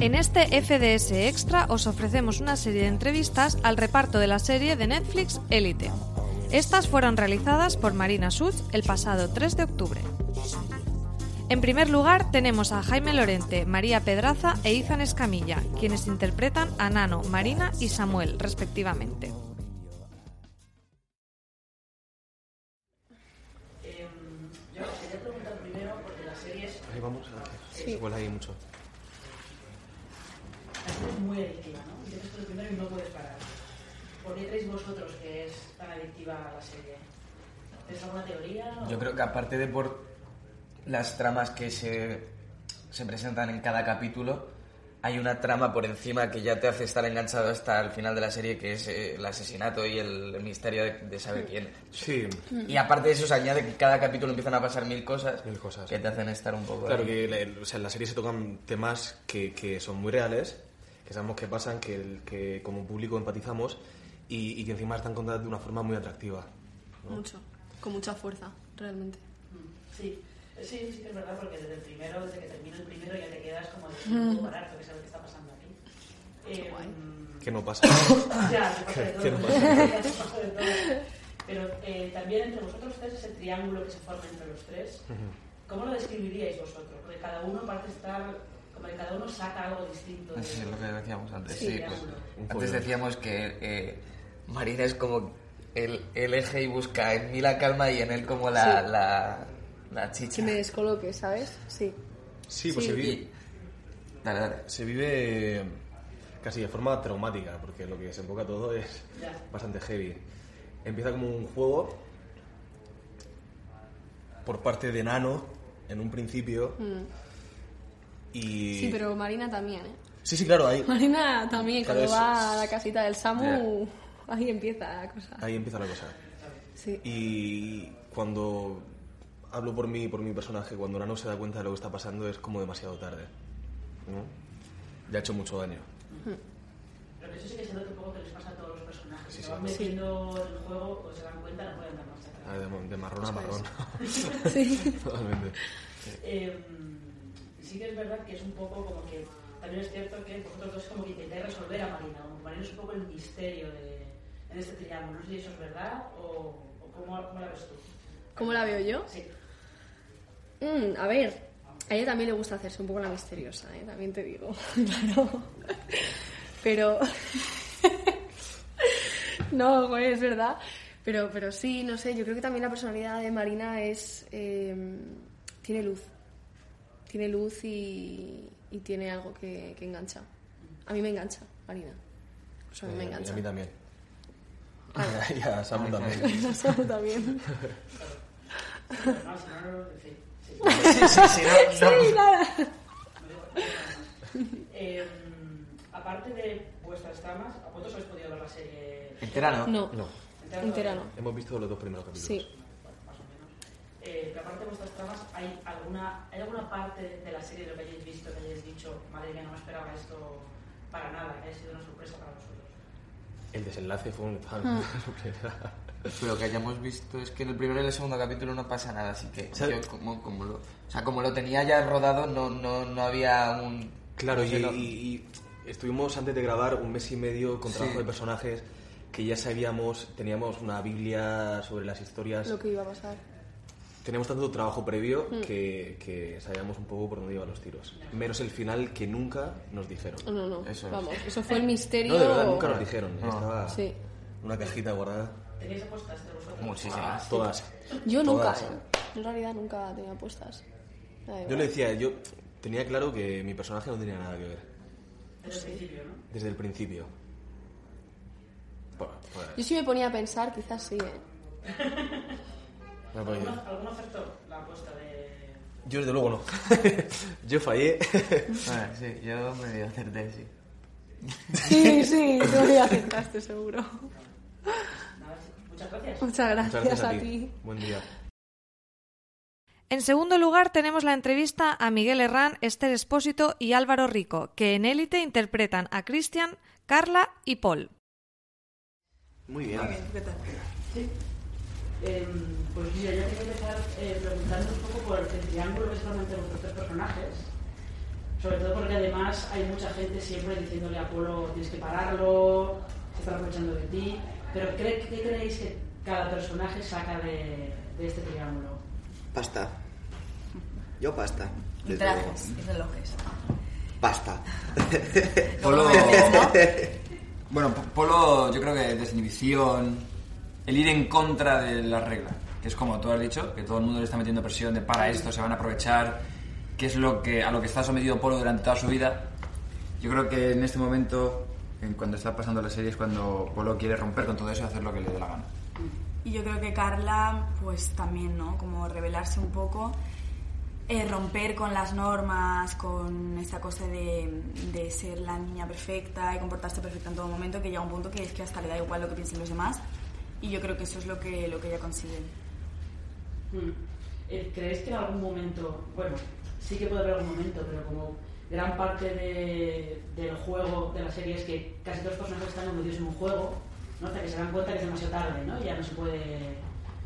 En este FDS Extra os ofrecemos una serie de entrevistas al reparto de la serie de Netflix Elite. Estas fueron realizadas por Marina Such el pasado 3 de octubre. En primer lugar tenemos a Jaime Lorente, María Pedraza e Izan Escamilla, quienes interpretan a Nano, Marina y Samuel, respectivamente. Yo quería preguntar primero, porque las series Ahí vamos, Sí. igual ahí mucho. Es muy adictiva, ¿no? Empiezas con el primero y no puedes parar. ¿Por qué creéis vosotros que es tan adictiva la serie? ¿Tenéis alguna teoría? o- Yo creo que aparte de por las tramas que se, se presentan en cada capítulo, hay una trama por encima que ya te hace estar enganchado hasta el final de la serie, que es eh, el asesinato y el, el misterio de, de saber quién. Sí, Y aparte de eso se añade que cada capítulo empiezan a pasar mil cosas, Mil cosas. que te hacen estar un poco... claro ahí. que la- o sea, en la serie se tocan temas que, que son muy reales, que sabemos que pasan, que, el- que como público empatizamos y, y que encima están contadas de una forma muy atractiva. ¿no? Mucho, con mucha fuerza, realmente. Sí. Sí, sí que es verdad, porque desde el primero, desde que termina el primero, ya te quedas como de no puedo parar, porque sabes qué está pasando aquí. Eh, mm, Que no pasa. Ya, se pasa de todo. Pero eh, también entre vosotros tres, ese triángulo que se forma entre los tres, ¿cómo lo describiríais vosotros? Porque cada uno parece estar, cada uno saca algo distinto. de- es lo que decíamos antes. Sí, pues, antes decíamos que eh, Marina es como el, el eje y busca en mí la calma y en él como la, Sí. la, la chicha. Que me descoloque, ¿sabes? Sí. Sí, pues Sí. se vive, Y- Dale, dale. se vive casi de forma traumática, porque lo que se enfoca todo es Ya. bastante heavy. Empieza como un juego por parte de Nano en un principio y... Sí, pero Marina también, ¿eh? Sí, sí, claro, ahí, Marina también, Claro, cuando es- va a la casita del Samu, ahí empieza la cosa. ahí empieza la cosa. Sí. Y cuando hablo por mí, por mi personaje, cuando Nano se da cuenta de lo que está pasando es como demasiado tarde. ¿no? Ya ha hecho mucho daño. Pero eso sí que se nota un poco que les pasa a todos los personajes. Sí, se sí. van metiendo en el juego o se dan cuenta, no pueden dar marcha atrás. Ah, De, de marrón a marrón. Sí. Totalmente. Eh, sí que es verdad que es un poco como que también es cierto que vosotros dos como que intentáis resolver a Marina. como Marina es un poco el misterio de, en este triángulo. No sé si eso es verdad o, o cómo, cómo la ves tú. ¿Cómo la veo yo? Sí. Mm, a ver, a ella también le gusta hacerse un poco la misteriosa, ¿eh? También te digo, claro. Pero... no, güey, es verdad. Pero, pero sí, no sé, yo creo que también la personalidad de Marina es... eh, tiene luz. Tiene luz y, y tiene algo que, que engancha. A mí me engancha, Marina. O sea, a mí me Eh, y engancha. a mí también. Claro. y a Samu también. A Samu también. Sí. Sí, sí, no, no. Sí, nada. Eh, aparte de vuestras tramas, ¿a vosotros habéis podido ver la serie? Entera no. No, No, Entera entera no. hemos visto los dos primeros capítulos. Sí. Eh, pero aparte de vuestras tramas, ¿hay alguna, ¿hay alguna parte de la serie de lo que hayáis visto que hayáis dicho, madre mía, no me esperaba esto para nada, que haya sido una sorpresa para vosotros. El desenlace fue un Ah. sorpresa. Pero lo que hayamos visto es que en el primero y el segundo capítulo no pasa nada, así que ¿Sabe? yo como, como lo, o sea, como lo tenía ya rodado no, no, no había un... Claro, no sé, y, no- y- y estuvimos antes de grabar un mes y medio con trabajo Sí. de personajes que ya sabíamos, teníamos una biblia sobre las historias, Lo que iba a pasar. Teníamos tanto trabajo previo que, que sabíamos un poco por dónde iban los tiros. Menos el final que nunca nos dijeron. No, no, Eso es. vamos, eso fue el misterio. No, de verdad, nunca nos dijeron. No. Estaba Sí. una cajita guardada. ¿Tenéis apuestas de vosotros? Muchísimas. Todas. Yo nunca, Todas. ¿eh? En realidad nunca tenía apuestas. Yo le decía, yo tenía claro que mi personaje no tenía nada que ver. Desde el principio, ¿no? Desde el principio. Bueno, pues, Yo sí me ponía a pensar, quizás sí, ¿eh? bueno, pues, ¿Alguno, alguno acertó la apuesta de...? yo desde luego no. yo fallé. Ah, sí, yo medio acerté, sí. Sí, sí, tú ya aceptaste seguro. Muchas gracias. Muchas gracias, Muchas gracias a, a ti. ti. Buen día. En segundo lugar tenemos la entrevista a Miguel Herrán, Esther Espósito y Álvaro Rico, que en Élite interpretan a Cristian, Carla y Paul. Muy bien. Sí. Em, pues mira, yo quería empezar eh, preguntando un poco por el triángulo que forma entre vuestros tres personajes. Sobre todo porque además hay mucha gente siempre diciéndole a Apolo tienes que pararlo, se está aprovechando de ti. Pero ¿qué, qué creéis que cada personaje saca de, de este triángulo? Pasta. Yo pasta. Y trajes y relojes. Pasta. Polo... Bueno, Polo, yo creo que desinhibición, el ir en contra de las reglas, que es como tú has dicho, que todo el mundo le está metiendo presión de para esto, se van a aprovechar, que es lo que, a lo que está sometido Polo durante toda su vida. Yo creo que en este momento, en cuando está pasando la serie, es cuando Polo quiere romper con todo eso y hacer lo que le dé la gana. Y yo creo que Carla, pues también, ¿no? Como revelarse un poco, eh, romper con las normas, con esta cosa de, de ser la niña perfecta y comportarse perfecta en todo momento, que llega un punto que es que hasta le da igual lo que piensen los demás. Y yo creo que eso es lo que, lo que ella consigue. Mm. Eh, ¿Creéis que en algún momento, bueno, sí que puede haber algún momento, pero como gran parte de- del juego de la serie es que casi todos los personajes están metidos en un juego, ¿no? hasta que se dan cuenta que es demasiado tarde, ¿no? Ya no se puede,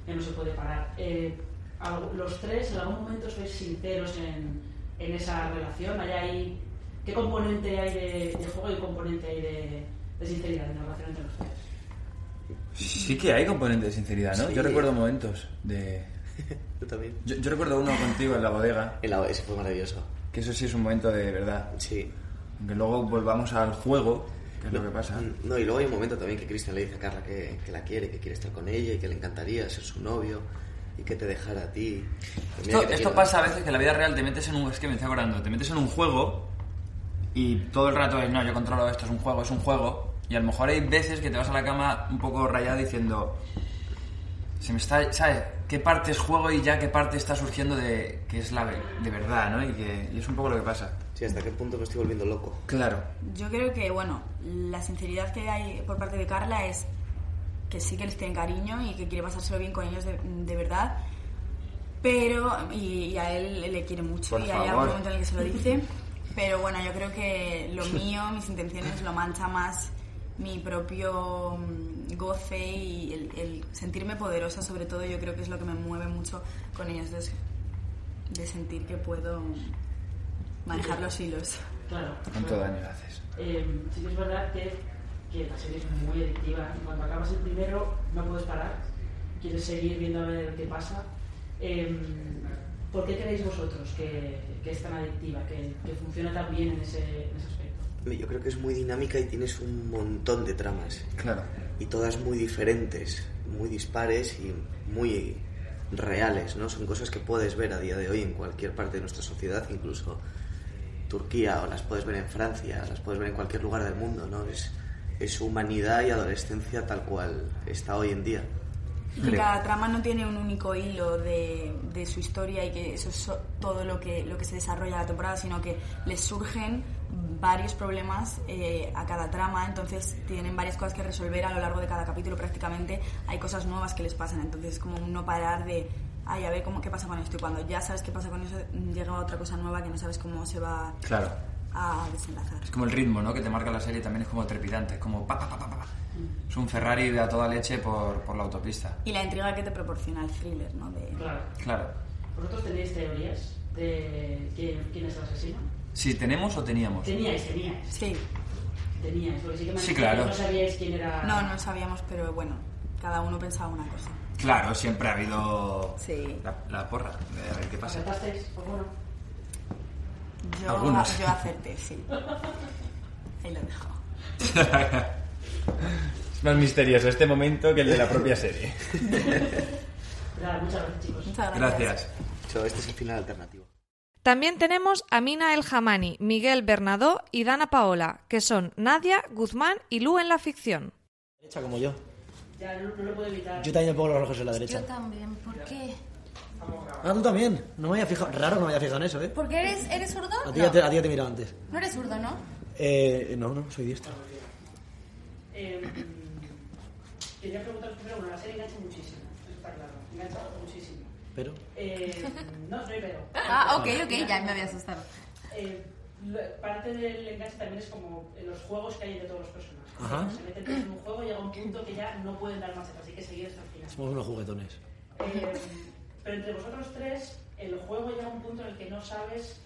ya no se puede parar. Eh, los tres, en algún momento sois sinceros en, en esa relación, ¿Hay ahí, ¿qué componente hay de, de juego y componente hay de, de sinceridad en la relación entre los tres? Sí que hay componente de sinceridad, ¿no? Sí. Yo recuerdo momentos de... Yo también. Yo, yo recuerdo uno contigo en la bodega, El, ese fue maravilloso. que eso sí es un momento de verdad. Sí. Aunque luego volvamos al juego, que es lo que pasa. No, y luego hay un momento también que Cristian le dice a Carla que, que la quiere, que quiere estar con ella y que le encantaría ser su novio y que te dejara a ti. Mira Esto, pasa a veces que en la vida real te metes en un... Es que me estoy acordando, te metes en un juego y todo el rato es, no, yo controlo esto, es un juego, es un juego. Y a lo mejor hay veces que te vas a la cama un poco rayado diciendo, se me está, ¿sabes? ¿Qué parte es juego y ya qué parte está surgiendo de que es la de verdad, ¿no? Y, que, y es un poco lo que pasa. Sí, hasta qué punto me estoy volviendo loco. Claro. Yo creo que, bueno, la sinceridad que hay por parte de Carla es que sí que les tiene cariño y que quiere pasárselo bien con ellos de, de verdad, pero, y, y a él le quiere mucho Por y hay favor. algún momento en el que se lo dice, pero bueno, yo creo que lo mío, mis intenciones, lo mancha más mi propio mm, goce y el, el sentirme poderosa, sobre todo, yo creo que es lo que me mueve mucho con ellos dos, de sentir que puedo manejar los hilos. Claro. ¿Cuánto daño haces? Eh, sí que es verdad que, que la serie es muy adictiva. Cuando acabas el primero no puedes parar. Quieres seguir viendo a ver qué pasa. Eh, ¿Por qué creéis vosotros que, que es tan adictiva, que, que funciona tan bien en ese, en ese aspecto? Yo creo que es muy dinámica y tienes un montón de tramas. Claro. Y todas muy diferentes, muy dispares y muy reales, ¿no? Son cosas que puedes ver a día de hoy en cualquier parte de nuestra sociedad, incluso Turquía, o las puedes ver en Francia, las puedes ver en cualquier lugar del mundo, ¿no? Es, es humanidad y adolescencia tal cual está hoy en día. Y Creo. cada trama no tiene un único hilo de, de su historia y que eso es todo lo que, lo que se desarrolla en la temporada, sino que les surgen varios problemas eh, a cada trama, entonces tienen varias cosas que resolver a lo largo de cada capítulo prácticamente, hay cosas nuevas que les pasan, entonces es como no parar de, ay, a ver cómo, qué pasa con esto, y cuando ya sabes qué pasa con eso, llega otra cosa nueva que no sabes cómo se va Claro. a desenlazar. Es como el ritmo, ¿no? Que te marca la serie también es como trepidante, es como pa, pa, pa, pa, pa. Es un Ferrari de a toda leche por, por la autopista. Y la intriga que te proporciona el thriller, ¿no? De... Claro. Claro. ¿Vosotros tenéis teorías de quién, quién es el asesino? Si tenemos o teníamos. Teníais, teníais. Sí. Teníais, porque sí que me Sí, dicho claro. que no sabíais quién era. No, no sabíamos, pero bueno, cada uno pensaba una cosa. Claro, siempre ha habido Sí. la, la porra de a ver qué pasa. ¿Acertasteis? Bueno. Yo, Algunos. yo acerté, sí. Ahí lo dejo. Es más misterioso este momento que el de la propia serie. Muchas gracias, chicos. Muchas gracias. Gracias. Este es el final alternativo. También tenemos a Mina El Hamani, Miguel Bernadó y Dana Paola, que son Nadia, Guzmán y Lu en la ficción. Derecha como yo. Ya no, no lo puedo evitar. Yo también me pongo los ojos en la derecha. Yo también, ¿por qué? Ah, tú también. No me había fijado. Raro que no me haya fijado en eso, ¿eh? ¿Porque eres, eres zurdo? A ti, No. ya te, a ti ya te he mirado antes. No eres zurdo, ¿no? Eh, no, no, soy diestro. Eh, quería preguntaros primero, bueno, la serie engancha muchísimo, eso está claro, engancha muchísimo. Pero. Eh, no, no hay pero. Ah, ok, ok, ya me había asustado. Eh, parte del enganche también es como los juegos que hay entre todos los personajes. Ajá. Se meten en un juego y llega un punto que ya no pueden dar más, así que seguir hasta el final. Somos unos juguetones. Eh, pero entre vosotros tres, el juego llega a un punto en el que no sabes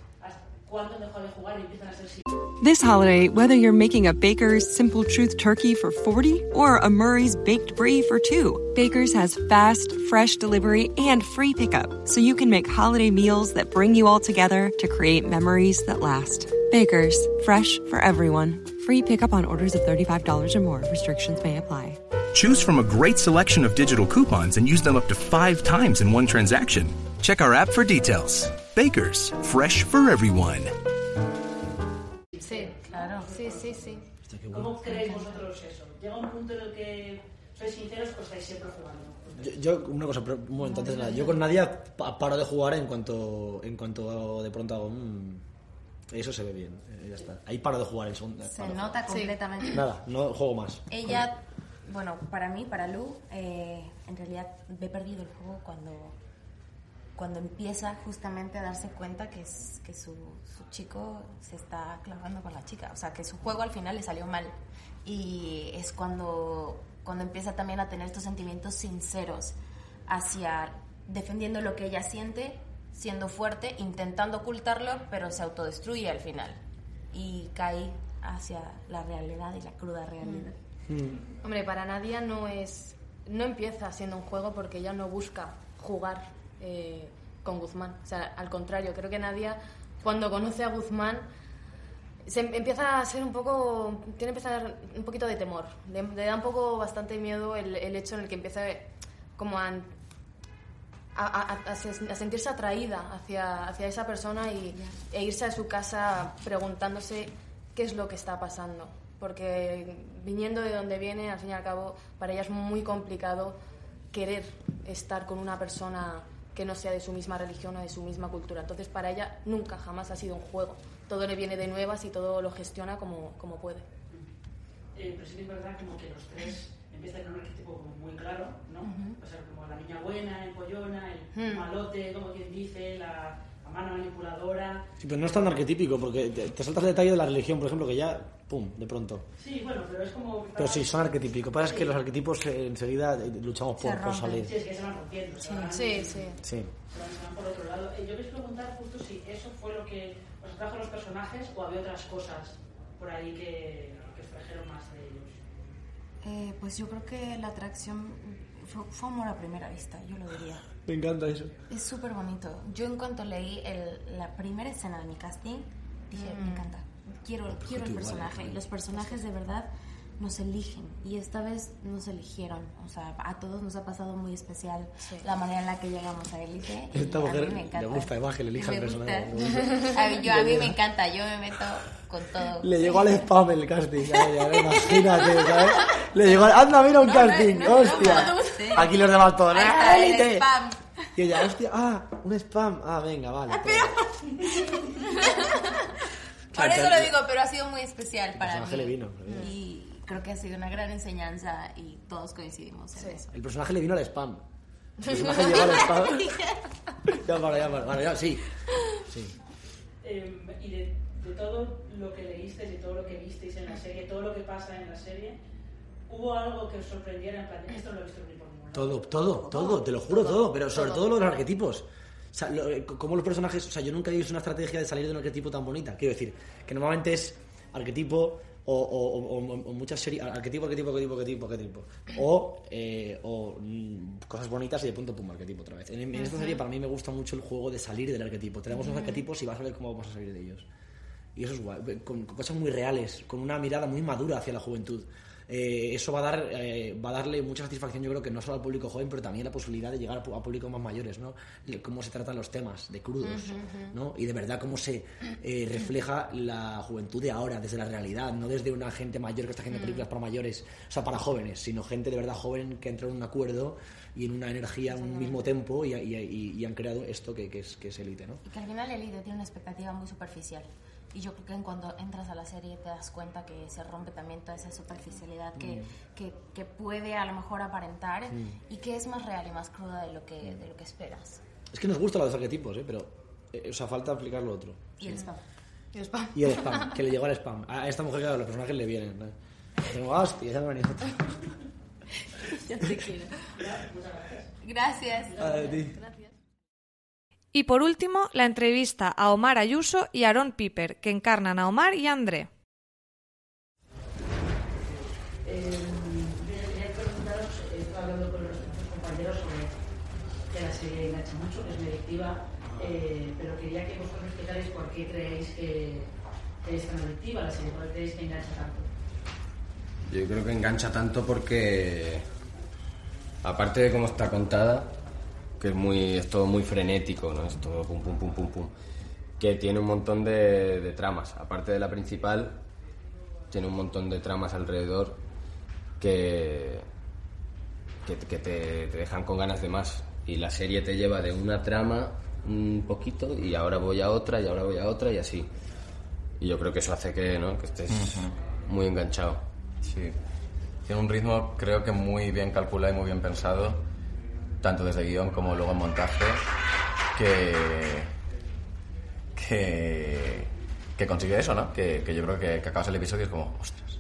This holiday, whether you're making a Baker's Simple Truth turkey for 40 or a Murray's Baked Brie for 2, Baker's has fast, fresh delivery and free pickup, so you can make holiday meals that bring you all together to create memories that last. Baker's, fresh for everyone. Free pickup on orders of $35 or more. Restrictions may apply. Choose from a great selection of digital coupons and use them up to five times in one transaction. Check our app for details. Bakers, fresh for everyone. Sí, claro. Sí, sí, sí. ¿Cómo creéis vosotros eso? ¿Llega un punto en el que sois sinceros o estáis siempre jugando? Yo, yo, una cosa, pero un momento, antes de nada. Yo con Nadia pa- paro de jugar en cuanto, en cuanto de pronto hago. "Mm, eso se ve bien, eh, ya está. Ahí paro de jugar el segundo. Se paro. nota completamente. Nada, no juego más. Ella, bueno, para mí, para Lu, eh, en realidad he perdido el juego cuando, cuando empieza justamente a darse cuenta que, es, que su, su chico se está clavando con la chica. O sea, que su juego al final le salió mal. Y es cuando, cuando empieza también a tener estos sentimientos sinceros hacia defendiendo lo que ella siente, siendo fuerte, intentando ocultarlo, pero se autodestruye al final. Y cae hacia la realidad y la cruda realidad. Hombre, para Nadia no es. No empieza siendo un juego porque ella no busca jugar eh, con Guzmán. O sea, al contrario, creo que Nadia, cuando conoce a Guzmán, se em- empieza a ser un poco. Tiene que empezar un poquito de temor. Le, le da un poco bastante miedo el, el hecho en el que empieza como a. A, a- a se- a sentirse atraída hacia, hacia esa persona y, e irse a su casa preguntándose qué es lo que está pasando. Porque viniendo de donde viene, al fin y al cabo, para ella es muy complicado querer estar con una persona que no sea de su misma religión o de su misma cultura. Entonces, para ella nunca, jamás ha sido un juego. Todo le viene de nuevas y todo lo gestiona como, como puede. Eh, pero sí que es verdad como que los tres empiezan con un arquetipo como muy claro, ¿no? O sea, como la niña buena, el pollona, el Hmm. malote, como quien dice, la, la mano manipuladora. Sí, pero no es tan arquetípico, porque te, te saltas el detalle de la religión, por ejemplo, que ya, pum, de pronto. Sí, bueno, pero es como... Pero sí, son arquetípicos. Lo que pasa es que Sí. los arquetipos eh, enseguida eh, luchamos por, por salir. Sí, es que se van rompiendo. se van- Sí, sí. Sí. se van- se van por otro lado. Eh, yo quería preguntar justo si eso fue lo que os trajo a los personajes o había otras cosas por ahí que, que os trajeron más de pues yo creo que la atracción fue, fue amor a primera vista, yo lo diría. Me encanta eso. Es súper bonito. Yo en cuanto leí el- la primera escena de mi casting, dije, me encanta, quiero, quiero el personaje. Los personajes de verdad nos eligen. Y esta vez nos eligieron. O sea, a todos nos ha pasado muy especial la manera en la que llegamos a Élite. y Esta a mí mujer me le gusta que le elija el gusta. A mí, yo, a mí me encanta, yo me meto con todo. Le llegó al spam el casting, a ella, imagínate, ¿sabes? Le llegó al... ¡Anda, mira un No, casting! no, no, ¡Hostia! no, sí. Aquí los demás todos, ¡ah, élite! spam. Y ella, hostia, ah, un spam. Ah, venga, vale. Por eso lo digo, pero ha sido muy especial para mí. le vino, Y creo que ha sido una gran enseñanza y todos coincidimos en eso. El personaje le vino al spam. El personaje llegó al spam. ya para, ya para. Bueno, ya, sí. Sí. Eh, y de de todo lo que leísteis, de todo lo que visteis en la serie, todo lo que pasa en la serie, ¿hubo algo que os sorprendiera en plan, esto no lo he visto ni por ningún lado"? Todo, todo, todo, te lo juro, todo, pero sobre todo lo de los arquetipos. O sea, lo- eh, como los personajes, o sea, yo nunca he visto una estrategia de salir de un arquetipo tan bonita. Quiero decir, que normalmente es arquetipo o, o- o- o- muchas series, arquetipo, arquetipo, arquetipo, arquetipo, arquetipo. O, eh, o mm, cosas bonitas y de punto pum, arquetipo otra vez. En, en esta serie para mí me gusta mucho el juego de salir del arquetipo. Tenemos unos arquetipos y vas a ver cómo vamos a salir de ellos. Y eso es guay, con, con cosas muy reales, con una mirada muy madura hacia la juventud. Eh, eso va a, dar, eh, va a darle mucha satisfacción, yo creo que no solo al público joven, pero también la posibilidad de llegar a, públicos más mayores, ¿no? Cómo se tratan los temas de crudos. ¿no? Y de verdad cómo se eh, refleja la juventud de ahora, desde la realidad, no desde una gente mayor que está haciendo Mm. películas para mayores, o sea, para jóvenes, sino gente de verdad joven que entra en un acuerdo y en una energía, en un mismo tempo y, y- y- han creado esto que, que es, que es élite, ¿no? Y que al final el líder tiene una expectativa muy superficial. Y yo creo que en cuando entras a la serie te das cuenta que se rompe también toda esa superficialidad que, Mm. que, que puede a lo mejor aparentar Mm. y que es más real y más cruda de lo que, de lo que esperas. Es que nos gusta los arquetipos, ¿eh? Pero, eh, o sea, falta aplicar lo otro. Y el spam. Y el spam. Y el spam, que le llegó al spam. A esta mujer, claro, los personajes le vienen. ¿no? Tengo hostia, ya me ha venido otro. ya te quiero. Gracias. A ti. Y por último, la entrevista a Omar Ayuso y Aaron Piper, que encarnan a Omar y a André. Pero quería que vosotros explicarais por qué creéis que, que es tan adictiva la serie, por qué creéis que engancha tanto. Yo creo que engancha tanto porque, aparte de cómo está contada, que es, muy, es todo muy frenético, ¿no? Es todo pum, pum, pum, pum, pum, que tiene un montón de, de tramas. Aparte de la principal, tiene un montón de tramas alrededor que, que, que te, te dejan con ganas de más. Y la serie te lleva de una trama un poquito y ahora voy a otra y ahora voy a otra y así. Y yo creo que eso hace que, ¿no? que estés Ujú. muy enganchado. Sí. Tiene un ritmo, creo que muy bien calculado y muy bien pensado, tanto desde guion como luego en montaje, que. que. que consigue eso, ¿no? Que, que yo creo que, que acabas el episodio y es como, ostras.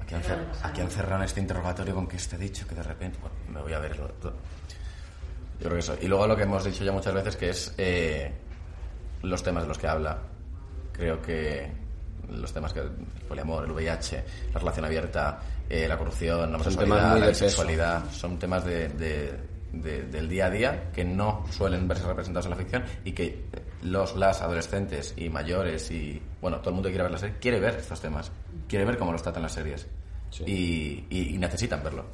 Aquí han, cer- aquí han cerrado este interrogatorio con que este dicho que de repente, bueno, me voy a ver. lo- lo- Yo creo que eso. Y luego lo que hemos dicho ya muchas veces que es eh, los temas de los que habla. Creo que los temas que el poliamor, el VIH, la relación abierta, eh, la corrupción, la homosexualidad, la bisexualidad, son temas de, de- de- del día a día que no suelen verse representados en la ficción y que los las adolescentes y mayores y bueno todo el mundo que quiere ver la serie quiere ver estos temas quiere ver cómo los tratan las series y, y- y necesitan verlo.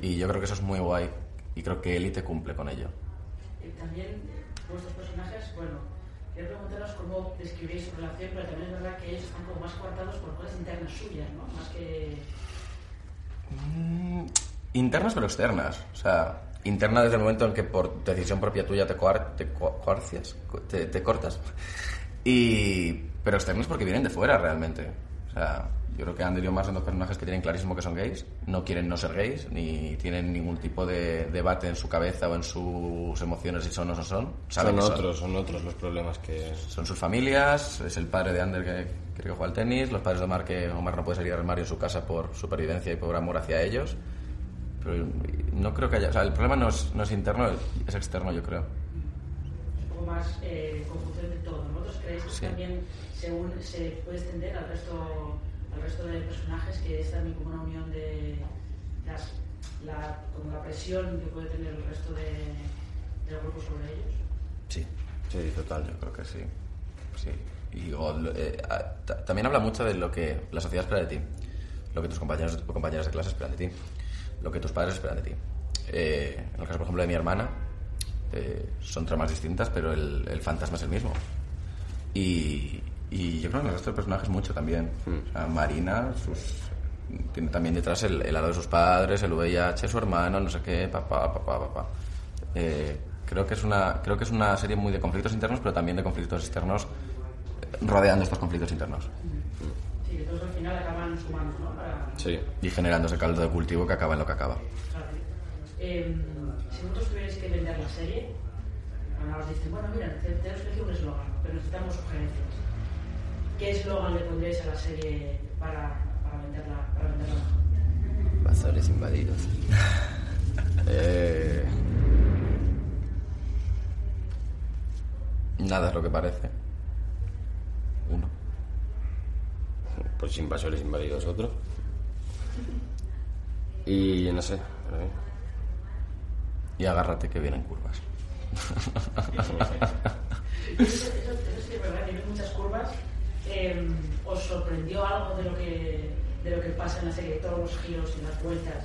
Y yo creo que eso es muy guay y creo que Elite cumple con ello. Eh, también vuestros personajes, bueno, quería preguntaros cómo describís su relación, pero también es verdad que ellos están como más coartados por cosas internas suyas, ¿no? Más que... internas pero externas. O sea interna desde el momento en que por decisión propia tuya te, coar- te co- coarcias, co- te, te cortas. Y pero externas porque vienen de fuera realmente. O sea yo creo que Ander y Omar son dos personajes que tienen clarísimo que son gays no quieren no ser gays ni tienen ningún tipo de debate en su cabeza o en sus emociones si son o no son. Saben Son otros, son otros los problemas que... son sus familias, es el padre de Ander que creo que juega al tenis, los padres de Omar que Omar no puede salir del armario en su casa por supervivencia y por amor hacia ellos. Pero no creo que haya, o sea, el problema no es, no es interno, es externo yo creo. un poco más eh, confusión de todo. ¿Vosotros creéis que Sí. también se, un- se puede extender al resto, al resto de personajes, que es también como una unión de las, la, como la presión que puede tener el resto de, del grupo sobre ellos? Sí, sí, total, yo creo que sí. sí. Y lo- eh, a- también habla mucho de lo que la sociedad espera de ti, lo que tus compañeros o compañeras de clase esperan de ti, lo que tus padres esperan de ti. Eh, en el caso, por ejemplo, de mi hermana, eh, son tramas distintas, pero el, el fantasma es el mismo. Y, y yo creo que en el resto de personajes mucho también. O sea, Marina, sus, tiene también detrás el, el lado de sus padres, el VIH, su hermano, no sé qué, papá, papá, papá. Eh, creo que es una creo que es una serie muy de conflictos internos, pero también de conflictos externos rodeando estos conflictos internos. Sí, que todos al final acaban sumando, ¿no? Para, Sí. Y generando ese caldo de cultivo que acaba en lo que acaba. claro. Eh, si vosotros tuvierais que vender la serie, ahora os dicen, bueno, mira, te, te hemos elegido un eslogan, pero necesitamos sugerencias. ¿qué eslogan le pondréis a la serie para, para venderla? Para venderla? Invasores invadidos. Eh, Nada es lo que parece. Uno. Pues invasores invadidos otro. Y no sé. Y agárrate que vienen curvas. Eso, es verdad, tiene muchas curvas. Eh, ¿Os sorprendió algo de lo que de lo que pasa en la serie? Todos los giros y las vueltas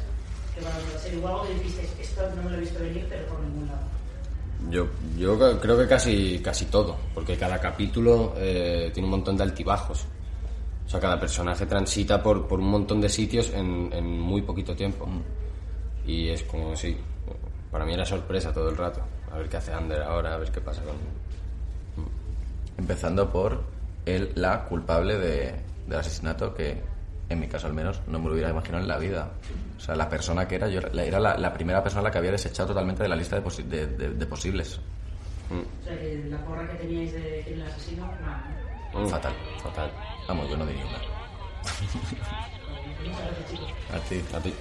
que van a serie. O algo que dijisteis, esto no me lo he visto venir, pero por ningún lado. Yo, yo creo que casi, casi todo, porque cada capítulo eh, tiene un montón de altibajos. O sea, cada personaje transita por, por un montón de sitios en, en muy poquito tiempo. Y es como, sí, para mí era sorpresa todo el rato. A ver qué hace Ander ahora, a ver qué pasa con... Empezando por el, la culpable de, del asesinato que, en mi caso al menos, no me lo hubiera imaginado en la vida. O sea, la persona que era, yo era- la, la primera persona a la que había desechado totalmente de la lista de, posi- de- de- de posibles. O sea, que la porra que teníais de quién era el asesino, no. Fatal. Fatal. Vamos, yo no diría chicos. A ti. A ti.